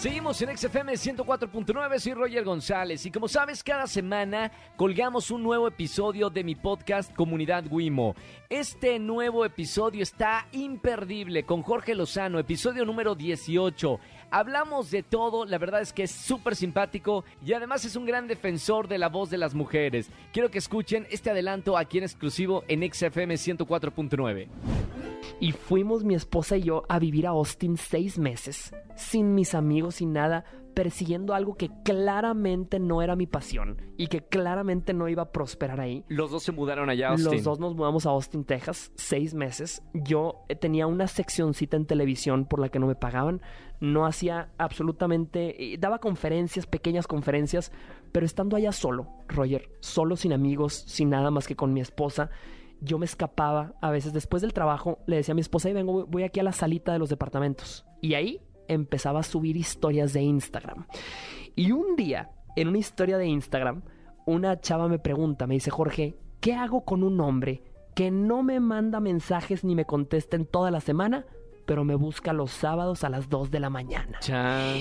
Seguimos en XFM 104.9, soy Roger González y como sabes cada semana colgamos un nuevo episodio de mi podcast Comunidad Wimo. Este nuevo episodio está imperdible con Jorge Lozano, episodio número 18. Hablamos de todo, la verdad es que es súper simpático y además es un gran defensor de la voz de las mujeres. Quiero que escuchen este adelanto aquí en exclusivo en XFM 104.9. Y fuimos mi esposa y yo a vivir a Austin seis meses, sin mis amigos, sin nada, persiguiendo algo que claramente no era mi pasión y que claramente no iba a prosperar ahí. Los dos se mudaron allá a Austin. Los dos nos mudamos a Austin, Texas, seis meses. Yo eh, tenía una seccioncita en televisión por la que no me pagaban. No hacía absolutamente... eh, Daba conferencias, pequeñas conferencias, pero estando allá solo, Roger, solo sin amigos, sin nada más que con mi esposa, yo me escapaba a veces después del trabajo, le decía a mi esposa, y vengo, voy aquí a la salita de los departamentos. Y ahí empezaba a subir historias de Instagram. Y un día, en una historia de Instagram, una chava me pregunta, me dice, Jorge, ¿qué hago con un hombre que no me manda mensajes ni me contesta en toda la semana, pero me busca los sábados a las 2 de la mañana? Chan.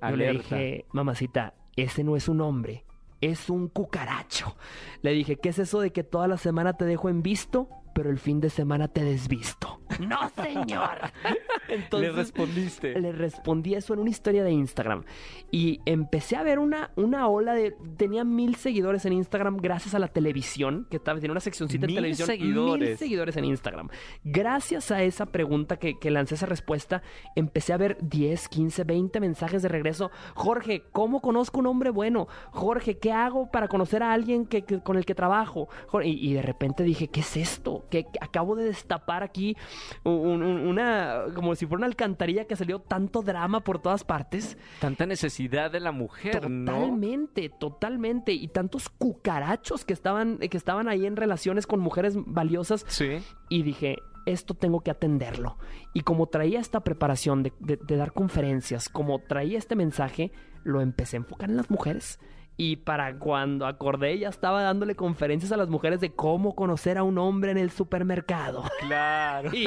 Yo le dije, mamacita, ese no es un hombre, es un cucaracho. Le dije, ¿qué es eso de que toda la semana te dejo en visto, pero el fin de semana te desvisto? No, señor. Entonces, Le respondiste. le respondí eso en una historia de Instagram. Y empecé a ver una, una ola de. Tenía mil seguidores en Instagram gracias a la televisión, que estaba, tenía una seccioncita en Mil televisión. seguidores. Mil seguidores en Instagram. Gracias a esa pregunta que, que lancé esa respuesta, empecé a ver 10, 15, 20 mensajes de regreso. Jorge, ¿cómo conozco un hombre bueno? Jorge, ¿qué hago para conocer a alguien que, que- con el que trabajo? Jorge, y, y de repente dije, ¿qué es esto? Que que acabo de destapar aquí un- un- una, como si fuera una alcantarilla que salió tanto drama por todas partes. Tanta necesidad de la mujer, ¿no? Totalmente, totalmente. Y tantos cucarachos que estaban, que estaban ahí en relaciones con mujeres valiosas. Sí. Y dije, esto tengo que atenderlo. Y como traía esta preparación de, de- de dar conferencias, como traía este mensaje, lo empecé a enfocar en las mujeres. Y para cuando acordé, ya estaba dándole conferencias a las mujeres de cómo conocer a un hombre en el supermercado. Claro. Y,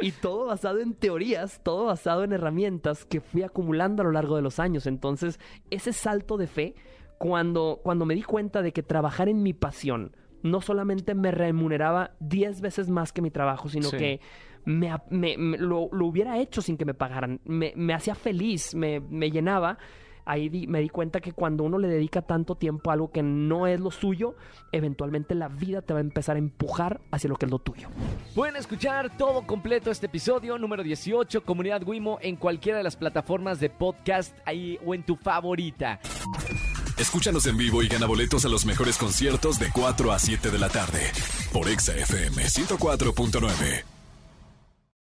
y todo basado en teorías, todo basado en herramientas que fui acumulando a lo largo de los años. Entonces, ese salto de fe, cuando, cuando me di cuenta de que trabajar en mi pasión no solamente me remuneraba 10 veces más que mi trabajo, sino Sí. que me, me- me- lo, lo hubiera hecho sin que me pagaran. Me, me hacía feliz, me, me llenaba. Ahí di- me di cuenta que cuando uno le dedica tanto tiempo a algo que no es lo suyo, eventualmente la vida te va a empezar a empujar hacia lo que es lo tuyo. Pueden escuchar todo completo este episodio número 18, Comunidad Wimo, en cualquiera de las plataformas de podcast ahí o en tu favorita. Escúchanos en vivo y gana boletos a los mejores conciertos de 4 a 7 de la tarde por Exa FM 104.9.